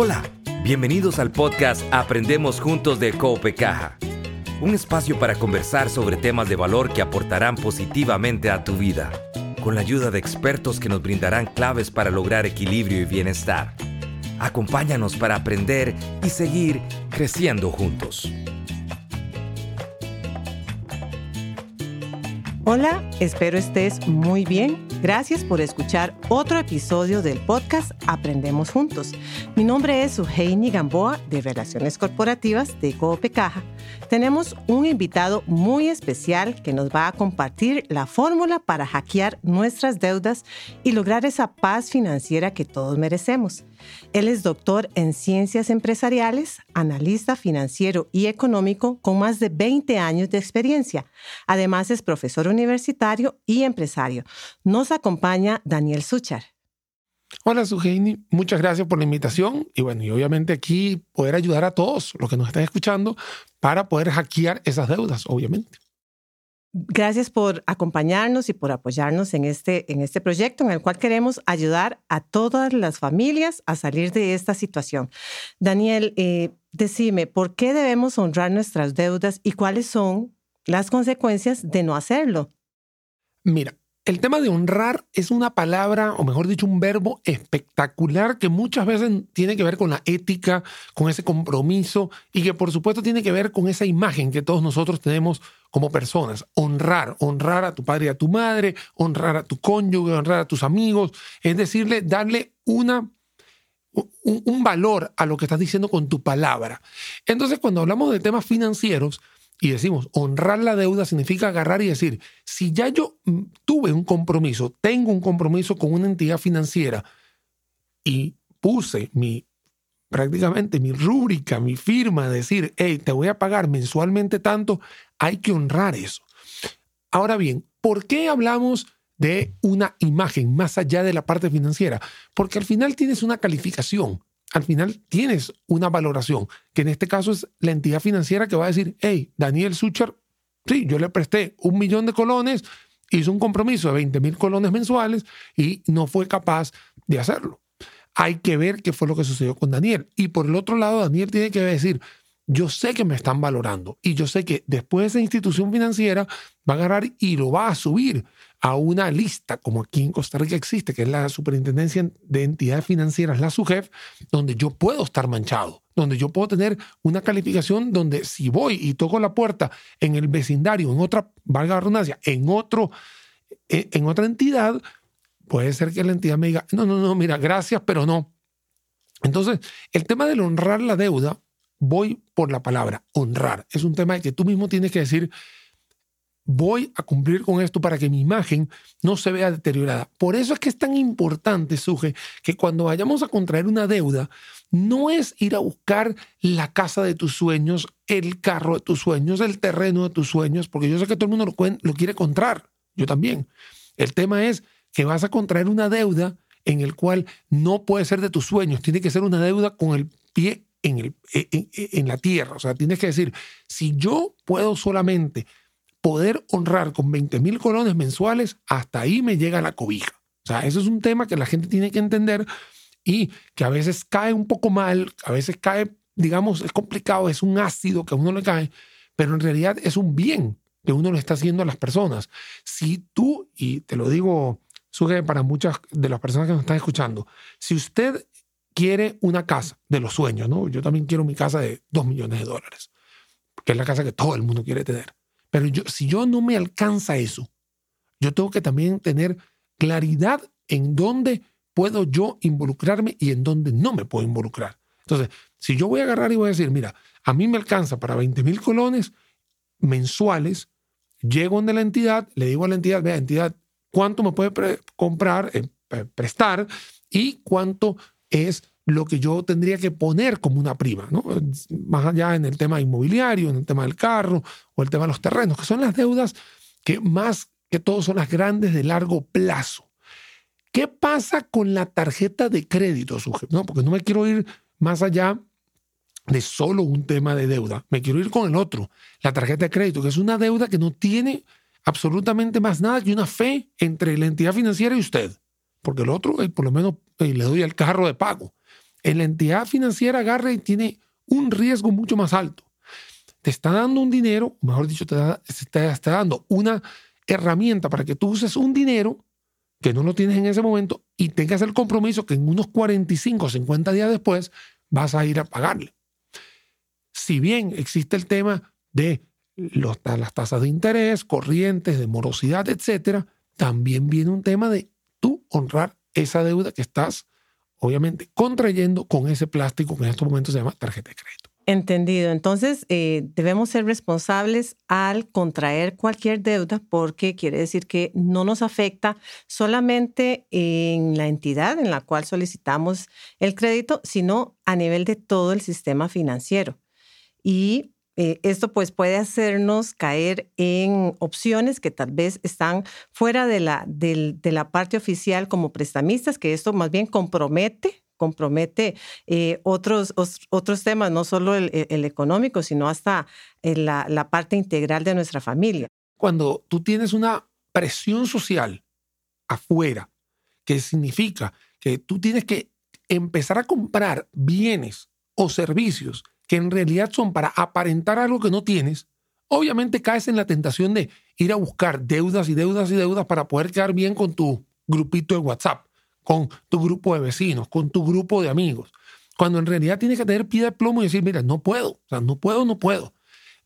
Hola, bienvenidos al podcast Aprendemos Juntos de Caja, un espacio para conversar sobre temas de valor que aportarán positivamente a tu vida, con la ayuda de expertos que nos brindarán claves para lograr equilibrio y bienestar. Acompáñanos para aprender y seguir creciendo juntos. Hola, espero estés muy bien Gracias por escuchar otro episodio del podcast Aprendemos Juntos. Mi nombre es Eugenio Gamboa de Relaciones Corporativas de Coope Caja. Tenemos un invitado muy especial que nos va a compartir la fórmula para hackear nuestras deudas y lograr esa paz financiera que todos merecemos. Él es doctor en ciencias empresariales, analista financiero y económico con más de 20 años de experiencia. Además es profesor universitario y empresario. Nos acompaña Daniel Suchar. Hola, Suheini. Muchas gracias por la invitación. Y bueno, y obviamente aquí poder ayudar a todos los que nos están escuchando para poder hackear esas deudas, obviamente. Gracias por acompañarnos y por apoyarnos en este, en este proyecto en el cual queremos ayudar a todas las familias a salir de esta situación. Daniel, eh, decime, ¿por qué debemos honrar nuestras deudas y cuáles son las consecuencias de no hacerlo? Mira, el tema de honrar es una palabra, o mejor dicho, un verbo espectacular que muchas veces tiene que ver con la ética, con ese compromiso y que por supuesto tiene que ver con esa imagen que todos nosotros tenemos como personas. Honrar, honrar a tu padre y a tu madre, honrar a tu cónyuge, honrar a tus amigos, es decirle, darle una un, valor a lo que estás diciendo con tu palabra. Entonces, cuando hablamos de temas financieros, y decimos, honrar la deuda significa agarrar y decir, si ya yo mm, tuve un compromiso, tengo un compromiso con una entidad financiera y puse mi prácticamente mi rúbrica, mi firma, decir, hey, te voy a pagar mensualmente tanto, hay que honrar eso. Ahora bien, ¿por qué hablamos de una imagen más allá de la parte financiera? Porque al final tienes una calificación al final tienes una valoración, que en este caso es la entidad financiera que va a decir, hey, Daniel Sucher, sí, yo le presté un millón de colones, hizo un compromiso de 20 mil colones mensuales y no fue capaz de hacerlo. Hay que ver qué fue lo que sucedió con Daniel. Y por el otro lado, Daniel tiene que decir, yo sé que me están valorando y yo sé que después esa institución financiera va a agarrar y lo va a subir a una lista, como aquí en Costa Rica existe, que es la Superintendencia de Entidades Financieras, la SUGEF, donde yo puedo estar manchado, donde yo puedo tener una calificación donde si voy y toco la puerta en el vecindario, en otra, valga la redundancia, en, otro, eh, en otra entidad, puede ser que la entidad me diga, no, no, no, mira, gracias, pero no. Entonces, el tema del honrar la deuda voy por la palabra, honrar. Es un tema que tú mismo tienes que decir, voy a cumplir con esto para que mi imagen no se vea deteriorada. Por eso es que es tan importante, Suje, que cuando vayamos a contraer una deuda, no es ir a buscar la casa de tus sueños, el carro de tus sueños, el terreno de tus sueños, porque yo sé que todo el mundo lo, quiere contrar, yo también. El tema es que vas a contraer una deuda en el cual no puede ser de tus sueños, tiene que ser una deuda con el pie en, el, e, e, e, en, la tierra. O sea, tienes que decir, si yo puedo solamente poder honrar con 20 mil colones mensuales, hasta ahí me llega la cobija. O sea, eso es un tema que la gente tiene que entender y que a veces cae un poco mal, a veces cae, digamos, es complicado, es un ácido que a uno le cae, pero en realidad es un bien que uno le está haciendo a las personas. Si tú, y te lo digo, Suge, para muchas de las personas que nos están escuchando, si usted quiere una casa de los sueños, ¿no? Yo también quiero mi casa de dos millones de dólares, que es la casa que todo el mundo quiere tener. Pero yo, si yo no me alcanza eso, yo tengo que también tener claridad en dónde puedo yo involucrarme y en dónde no me puedo involucrar. Entonces, si yo voy a agarrar y voy a decir, mira, a mí me alcanza para 20 mil colones mensuales, llego donde la entidad, le digo a la entidad, vea, entidad, ¿cuánto me puede comprar, eh, prestar y cuánto es lo que yo tendría que poner como una prima, ¿no? Más allá en el tema inmobiliario, en el tema del carro o el tema de los terrenos, que son las deudas que más que todo son las grandes de largo plazo. ¿Qué pasa con la tarjeta de crédito, ¿no? Porque no me quiero ir más allá de solo un tema de deuda. Me quiero ir con el otro, la tarjeta de crédito, que es una deuda que no tiene absolutamente más nada que una fe entre la entidad financiera y usted porque el otro, eh, por lo menos, eh, le doy el carro de pago. en la entidad financiera agarra y tiene un riesgo mucho más alto. Te está dando un dinero, mejor dicho, te, está dando una herramienta para que tú uses un dinero que no lo tienes en ese momento y tengas el compromiso que en unos 45 o 50 días después vas a ir a pagarle. Si bien existe el tema de las tasas de interés, corrientes, de morosidad, etcétera, también viene un tema de honrar esa deuda que estás, obviamente, contrayendo con ese plástico que en estos momentos se llama tarjeta de crédito. Entendido. Entonces, eh, debemos ser responsables al contraer cualquier deuda porque quiere decir que no nos afecta solamente en la entidad en la cual solicitamos el crédito, sino a nivel de todo el sistema financiero. Y eh, esto pues puede hacernos caer en opciones que tal vez están fuera de la, de la parte oficial como prestamistas, que esto más bien compromete compromete eh, otros, otros temas, no solo el, económico, sino hasta eh, la parte integral de nuestra familia. Cuando tú tienes una presión social afuera, que significa que tú tienes que empezar a comprar bienes o servicios que en realidad son para aparentar algo que no tienes, obviamente caes en la tentación de ir a buscar deudas y deudas y deudas para poder quedar bien con tu grupito de WhatsApp con tu grupo de vecinos, con tu grupo de amigos. Cuando en realidad tienes que tener pie de plomo y decir, mira, no puedo, o sea, no puedo, no puedo.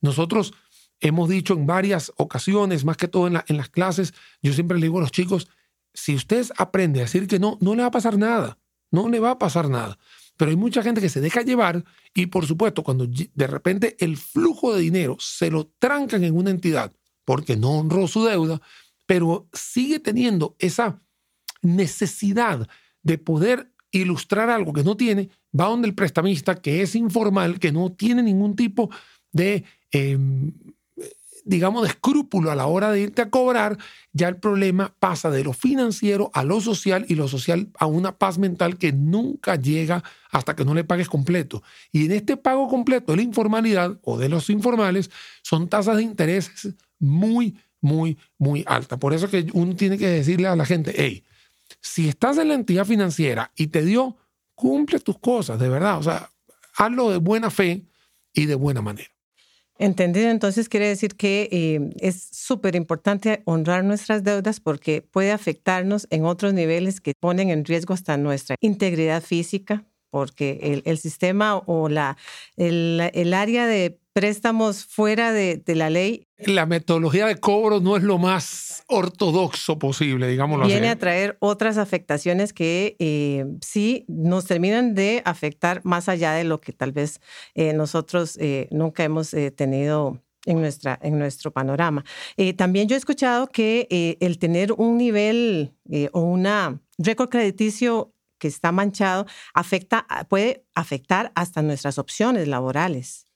Nosotros hemos dicho en varias ocasiones, más que todo en, en las clases, yo siempre le digo a los chicos, si usted aprende a decir que no, no le va a pasar nada, no le va a pasar nada. Pero hay mucha gente que se deja llevar y por supuesto cuando de repente el flujo de dinero se lo trancan en una entidad porque no honró su deuda, pero sigue teniendo esa necesidad de poder ilustrar algo que no tiene, va donde el prestamista, que es informal, que no tiene ningún tipo de, em, digamos, de escrúpulo a la hora de irte a cobrar, ya el problema pasa de lo financiero a lo social y lo social a una paz mental que nunca llega hasta que no le pagues completo. Y en este pago completo de la informalidad o de los informales son tasas de intereses muy, muy, muy altas. Por eso que uno tiene que decirle a la gente, hey, si estás en la entidad financiera y te dio, cumple tus cosas, de verdad. O sea, hazlo de buena fe y de buena manera. Entendido, entonces quiere decir que eh, es súper importante honrar nuestras deudas porque puede afectarnos en otros niveles que ponen en riesgo hasta nuestra integridad física, porque el, sistema o la, el, área de préstamos fuera de, la ley. La metodología de cobro no es lo más ortodoxo posible, digámoslo viene a traer otras afectaciones que eh, sí nos terminan de afectar más allá de lo que tal vez eh, nosotros eh, nunca hemos tenido en, nuestra, en nuestro panorama. también yo he escuchado que el tener un nivel o una récord crediticio que está manchado afecta, puede afectar hasta nuestras opciones laborales.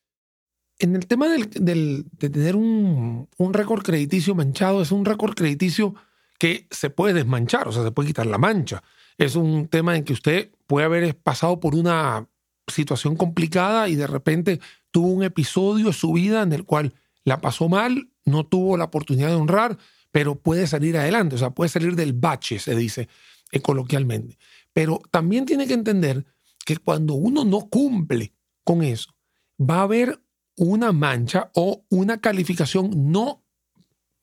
En el tema del, de tener un, un récord crediticio manchado, es un récord crediticio que se puede desmanchar, o sea, se puede quitar la mancha. Es un tema en que usted puede haber pasado por una situación complicada y de repente tuvo un episodio en su vida en el cual la pasó mal, no tuvo la oportunidad de honrar, pero puede salir adelante, o sea, puede salir del bache, se dice eh, coloquialmente. Pero también tiene que entender que cuando uno no cumple con eso, va a haber una mancha o una calificación no,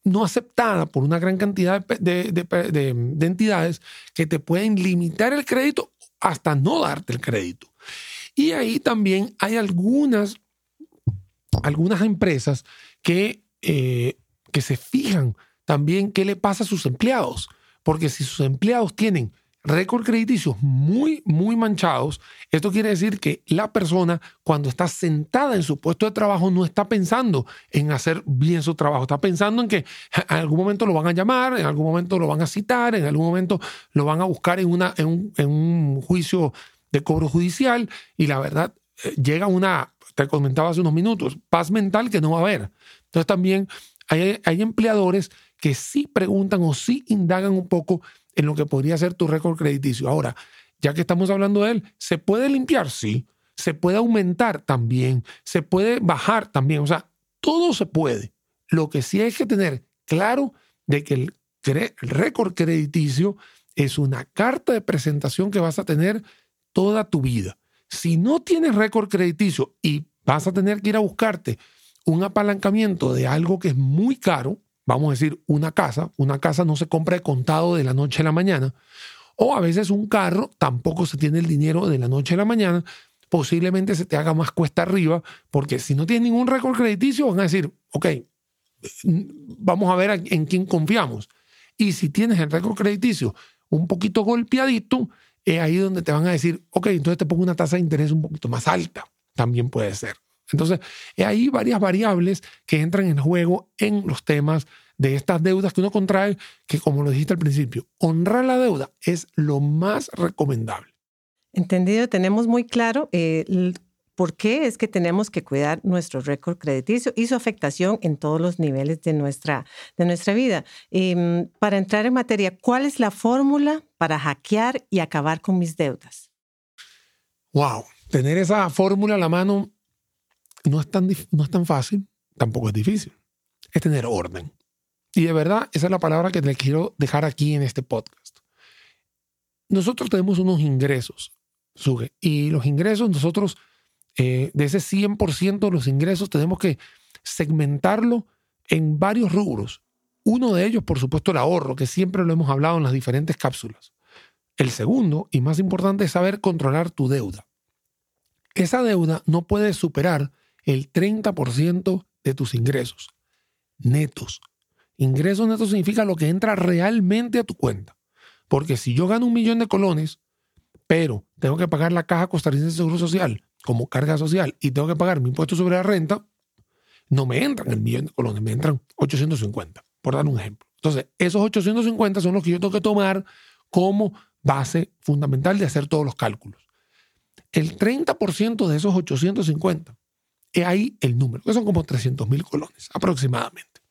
no aceptada por una gran cantidad de, de, entidades que te pueden limitar el crédito hasta no darte el crédito. Y ahí también hay algunas, algunas empresas que, eh, que se fijan también qué le pasa a sus empleados. Porque si sus empleados tienen récord crediticios muy, muy manchados, esto quiere decir que la persona cuando está sentada en su puesto de trabajo no está pensando en hacer bien su trabajo, está pensando en que en algún momento lo van a llamar, en algún momento lo van a citar, en algún momento lo van a buscar en, una, en, un, en un juicio de cobro judicial. Y la verdad eh, llega una, te comentaba hace unos minutos, paz mental que no va a haber. Entonces también hay, hay empleadores que sí preguntan o sí indagan un poco en lo que podría ser tu récord crediticio. Ahora, ya que estamos hablando de él, ¿se puede limpiar? Sí. ¿Se puede aumentar? También. ¿Se puede bajar? También. O sea, todo se puede. Lo que sí hay que tener claro de que el, récord crediticio es una carta de presentación que vas a tener toda tu vida. Si no tienes récord crediticio y vas a tener que ir a buscarte un apalancamiento de algo que es muy caro, vamos a decir una casa, una casa no se compra de contado de la noche a la mañana, o a veces un carro tampoco se tiene el dinero de la noche a la mañana, posiblemente se te haga más cuesta arriba, porque si no tienes ningún récord crediticio, van a decir, ok, vamos a ver en quién confiamos. Y si tienes el récord crediticio un poquito golpeadito, es ahí donde te van a decir, ok, entonces te pongo una tasa de interés un poquito más alta. También puede ser. Entonces, hay varias variables que entran en juego en los temas de estas deudas que uno contrae, que como lo dijiste al principio, honrar la deuda es lo más recomendable. Entendido, tenemos muy claro eh, por qué es que tenemos que cuidar nuestro récord crediticio y su afectación en todos los niveles de nuestra, de nuestra vida. Em, para entrar en materia, ¿cuál es la fórmula para hackear y acabar con mis deudas? Wow, tener esa fórmula a la mano no es, tan, no es tan fácil, tampoco es difícil. Es tener orden. Y de verdad, esa es la palabra que le quiero dejar aquí en este podcast. Nosotros tenemos unos ingresos y los ingresos, nosotros, eh, de ese 100% de los ingresos, tenemos que segmentarlo en varios rubros. Uno de ellos, por supuesto, el ahorro, que siempre lo hemos hablado en las diferentes cápsulas. El segundo, y más importante, es saber controlar tu deuda. Esa deuda no puede superar el 30% de tus ingresos netos. Ingresos netos significa lo que entra realmente a tu cuenta. Porque si yo gano un millón de colones, pero tengo que pagar la caja costarricense de seguro social como carga social y tengo que pagar mi impuesto sobre la renta, no me entran el millón de colones, me entran 850, por dar un ejemplo. Entonces, esos 850 son los que yo tengo que tomar como base fundamental de hacer todos los cálculos. El 30% de esos 850 es ahí el número, que son como 300 mil colones aproximadamente.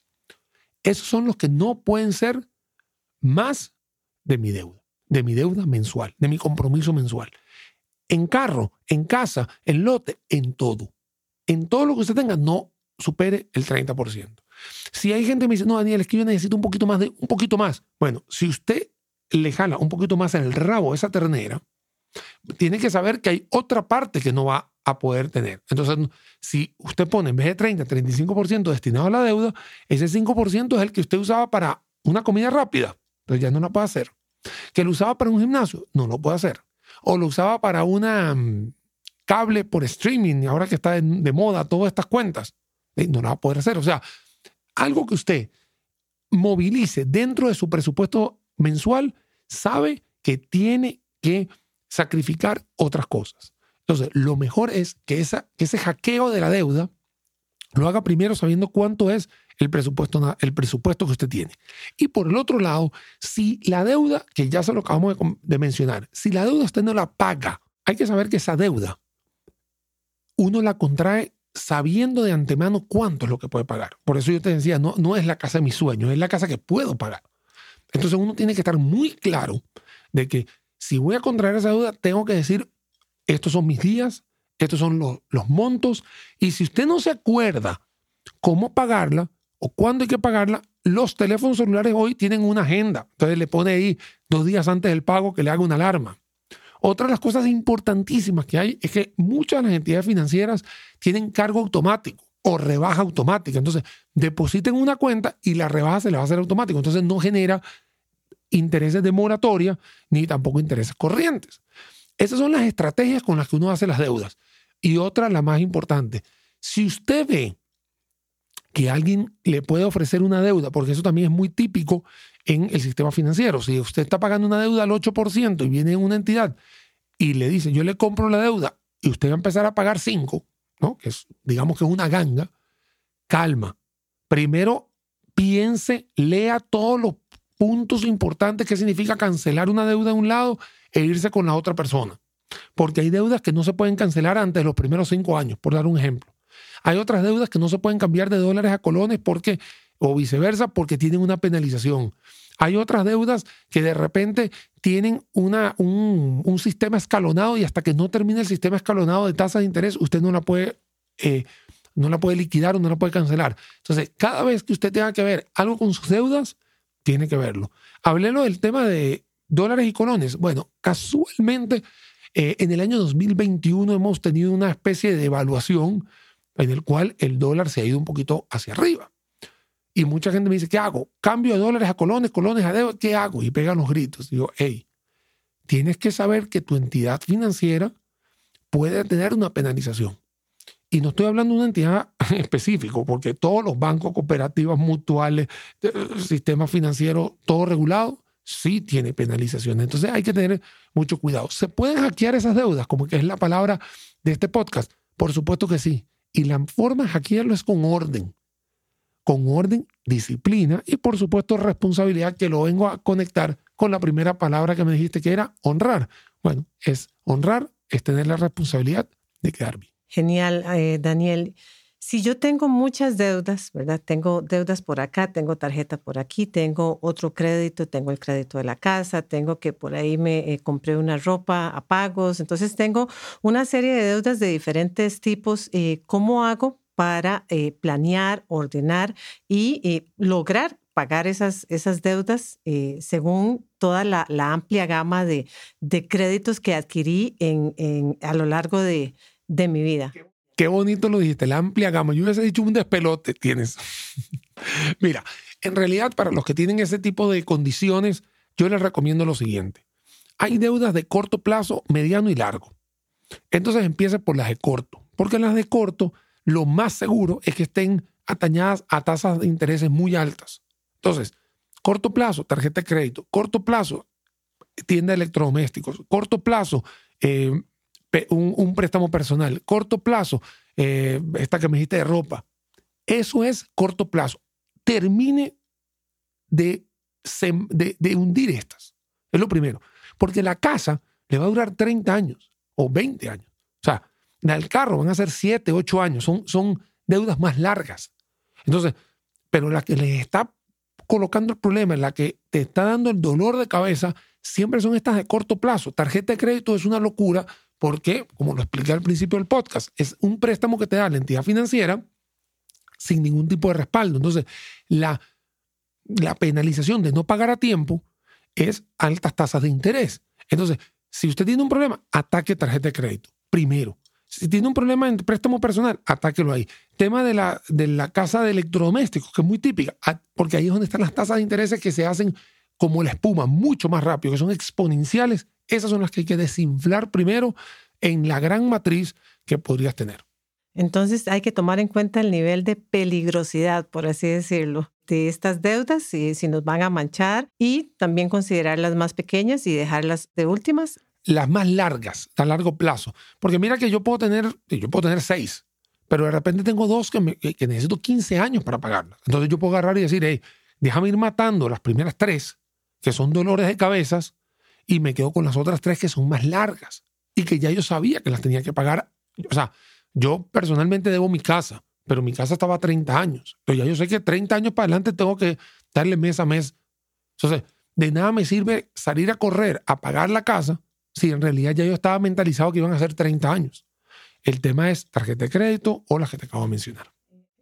Esos son los que no pueden ser más de mi deuda de mi deuda mensual, de mi compromiso mensual. En carro, en casa, en lote, en todo. En todo lo que usted tenga, no supere el 30%. Si hay gente que me dice, no, Daniel, es que yo necesito un poquito más de, un poquito más. Bueno, si usted le jala un poquito más en el rabo esa ternera, tiene que saber que hay otra parte que no va a poder tener. Entonces, si usted pone en vez de 30, 35% destinado a la deuda, ese 5% es el que usted usaba para una comida rápida. Entonces ya no la puede hacer. ¿Que lo usaba para un gimnasio? No lo puede hacer. O lo usaba para una mm, cable por streaming, ahora que está de, moda todas estas cuentas. Eh, no lo va a poder hacer. O sea, algo que usted movilice dentro de su presupuesto mensual, sabe que tiene que sacrificar otras cosas. Entonces, lo mejor es que, esa, que ese hackeo de la deuda lo haga primero sabiendo cuánto es el presupuesto, el presupuesto que usted tiene. Y por el otro lado, si la deuda, que ya se lo acabamos de, mencionar, si la deuda usted no la paga, hay que saber que esa deuda uno la contrae sabiendo de antemano cuánto es lo que puede pagar. Por eso yo te decía, no, no es la casa de mis sueños, es la casa que puedo pagar. Entonces uno tiene que estar muy claro de que si voy a contraer esa deuda, tengo que decir, estos son mis días, estos son los, los montos, y si usted no se acuerda cómo pagarla, o cuándo hay que pagarla, los teléfonos celulares hoy tienen una agenda. Entonces le pone ahí dos días antes del pago que le haga una alarma. Otra de las cosas importantísimas que hay es que muchas de las entidades financieras tienen cargo automático o rebaja automática. Entonces, depositen una cuenta y la rebaja se le va a hacer automático. Entonces, no genera intereses de moratoria ni tampoco intereses corrientes. Esas son las estrategias con las que uno hace las deudas. Y otra, la más importante, si usted ve que alguien le puede ofrecer una deuda, porque eso también es muy típico en el sistema financiero. Si usted está pagando una deuda al 8% y viene una entidad y le dice, yo le compro la deuda y usted va a empezar a pagar 5, ¿no? que es, digamos que es una ganga, calma. Primero piense, lea todos los puntos importantes que significa cancelar una deuda de un lado e irse con la otra persona. Porque hay deudas que no se pueden cancelar antes de los primeros cinco años, por dar un ejemplo. Hay otras deudas que no se pueden cambiar de dólares a colones porque, o viceversa, porque tienen una penalización. Hay otras deudas que de repente tienen una, un, sistema escalonado y hasta que no termine el sistema escalonado de tasa de interés, usted no la puede, eh, no la puede liquidar o no la puede cancelar. Entonces, cada vez que usted tenga que ver algo con sus deudas, tiene que verlo. Hablé del tema de dólares y colones. Bueno, casualmente Eh, en el año 2021 hemos tenido una especie de evaluación en el cual el dólar se ha ido un poquito hacia arriba. Y mucha gente me dice, ¿qué hago? Cambio de dólares a colones, colones a deuda, ¿qué hago? Y pegan los gritos. Digo, hey, tienes que saber que tu entidad financiera puede tener una penalización. Y no estoy hablando de una entidad específica, porque todos los bancos, cooperativas, mutuales, eh, sistemas financieros, todo regulado, sí tiene penalizaciones. Entonces hay que tener mucho cuidado. ¿Se pueden hackear esas deudas? Como que es la palabra de este podcast. Por supuesto que sí. Y la forma de hackearlo es con orden. Con orden, disciplina y por supuesto responsabilidad que lo vengo a conectar con la primera palabra que me dijiste que era honrar. Bueno, es honrar, es tener la responsabilidad de quedar bien. Genial, eh, Daniel. Si yo tengo muchas deudas, ¿verdad? Tengo deudas por acá, tengo tarjeta por aquí, tengo otro crédito, tengo el crédito de la casa, tengo que por ahí me eh, compré una ropa a pagos, entonces tengo una serie de deudas de diferentes tipos. Eh, ¿Cómo hago para planear, ordenar y lograr pagar esas, esas deudas según toda la, amplia gama de, créditos que adquirí en, a lo largo de, de mi vida? Qué bonito lo dijiste, la amplia gama. Yo hubiese dicho un despelote tienes. Mira, en realidad para los que tienen ese tipo de condiciones, yo les recomiendo lo siguiente. Hay deudas de corto plazo, mediano y largo. Entonces empiece por las de corto, porque las de corto lo más seguro es que estén atañadas a tasas de intereses muy altas. Entonces, corto plazo, tarjeta de crédito, corto plazo, tienda de electrodomésticos, corto plazo, eh, un, préstamo personal, corto plazo, eh, esta que me dijiste de ropa. Eso es corto plazo. Termine de, de, hundir estas. Es lo primero. Porque la casa le va a durar 30 años o 20 años. O sea, el carro van a ser 7, 8 años. Son, son deudas más largas. Entonces, pero la que le está colocando el problema, la que te está dando el dolor de cabeza, siempre son estas de corto plazo. Tarjeta de crédito es una locura porque, como lo expliqué al principio del podcast, es un préstamo que te da la entidad financiera sin ningún tipo de respaldo. Entonces, la, la penalización de no pagar a tiempo es altas tasas de interés. Entonces, si usted tiene un problema, ataque tarjeta de crédito primero. Si tiene un problema en préstamo personal, atáquelo ahí. Tema de la, de la casa de electrodomésticos, que es muy típica, porque ahí es donde están las tasas de interés que se hacen como la espuma, mucho más rápido, que son exponenciales esas son las que hay que desinflar primero en la gran matriz que podrías tener. Entonces hay que tomar en cuenta el nivel de peligrosidad, por así decirlo, de estas deudas, si, si nos van a manchar, y también considerar las más pequeñas y dejarlas de últimas. Las más largas, a largo plazo. Porque mira que yo puedo tener, yo puedo tener seis, pero de repente tengo dos que, que necesito 15 años para pagarlas. Entonces yo puedo agarrar y decir, hey, déjame ir matando las primeras tres, que son dolores de cabezas, y me quedo con las otras tres que son más largas y que ya yo sabía que las tenía que pagar. O sea, yo personalmente debo mi casa, pero mi casa estaba a 30 años. Pero ya yo sé que 30 años para adelante tengo que darle mes a mes. Entonces, de nada me sirve salir a correr a pagar la casa si en realidad ya yo estaba mentalizado que iban a ser 30 años. El tema es tarjeta de crédito o la que te acabo de mencionar.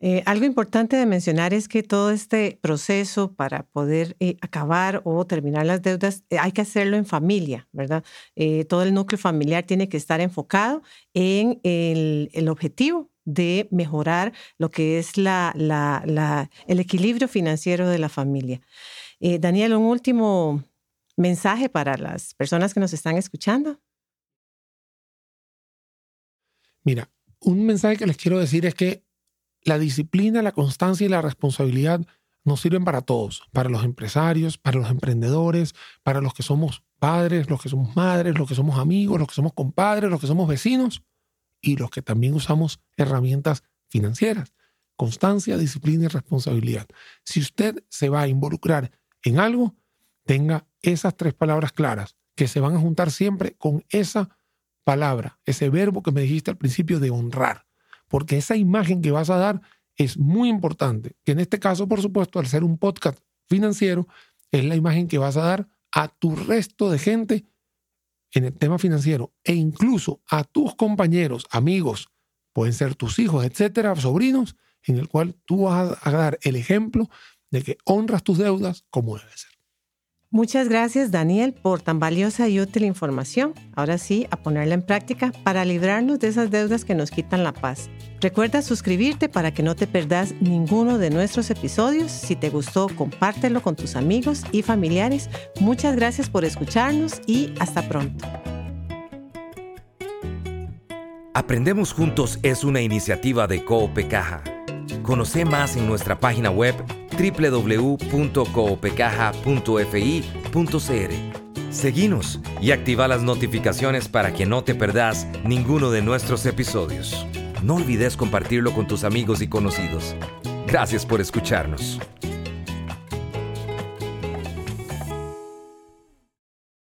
Eh, algo importante de mencionar es que todo este proceso para poder eh, acabar o terminar las deudas eh, hay que hacerlo en familia, ¿verdad? todo el núcleo familiar tiene que estar enfocado en el, objetivo de mejorar lo que es la, el equilibrio financiero de la familia. Daniel, un último mensaje para las personas que nos están escuchando. Mira, un mensaje que les quiero decir es que la disciplina, la constancia y la responsabilidad nos sirven para todos, para los empresarios, para los emprendedores, para los que somos padres, los que somos madres, los que somos amigos, los que somos compadres, los que somos vecinos y los que también usamos herramientas financieras. Constancia, disciplina y responsabilidad. Si usted se va a involucrar en algo, tenga esas tres palabras claras que se van a juntar siempre con esa palabra, ese verbo que me dijiste al principio de honrar porque esa imagen que vas a dar es muy importante, que en este caso, por supuesto, al ser un podcast financiero, es la imagen que vas a dar a tu resto de gente en el tema financiero e incluso a tus compañeros, amigos, pueden ser tus hijos, etcétera, sobrinos, en el cual tú vas a dar el ejemplo de que honras tus deudas como debe ser. Muchas gracias Daniel por tan valiosa y útil información. Ahora sí, a ponerla en práctica para librarnos de esas deudas que nos quitan la paz. Recuerda suscribirte para que no te perdas ninguno de nuestros episodios. Si te gustó, compártelo con tus amigos y familiares. Muchas gracias por escucharnos y hasta pronto. Aprendemos Juntos es una iniciativa de Coope Caja. Conoce más en nuestra página web www.coopecaja.fi.cr. Seguinos y activa las notificaciones para que no te perdas ninguno de nuestros episodios. No olvides compartirlo con tus amigos y conocidos. Gracias por escucharnos.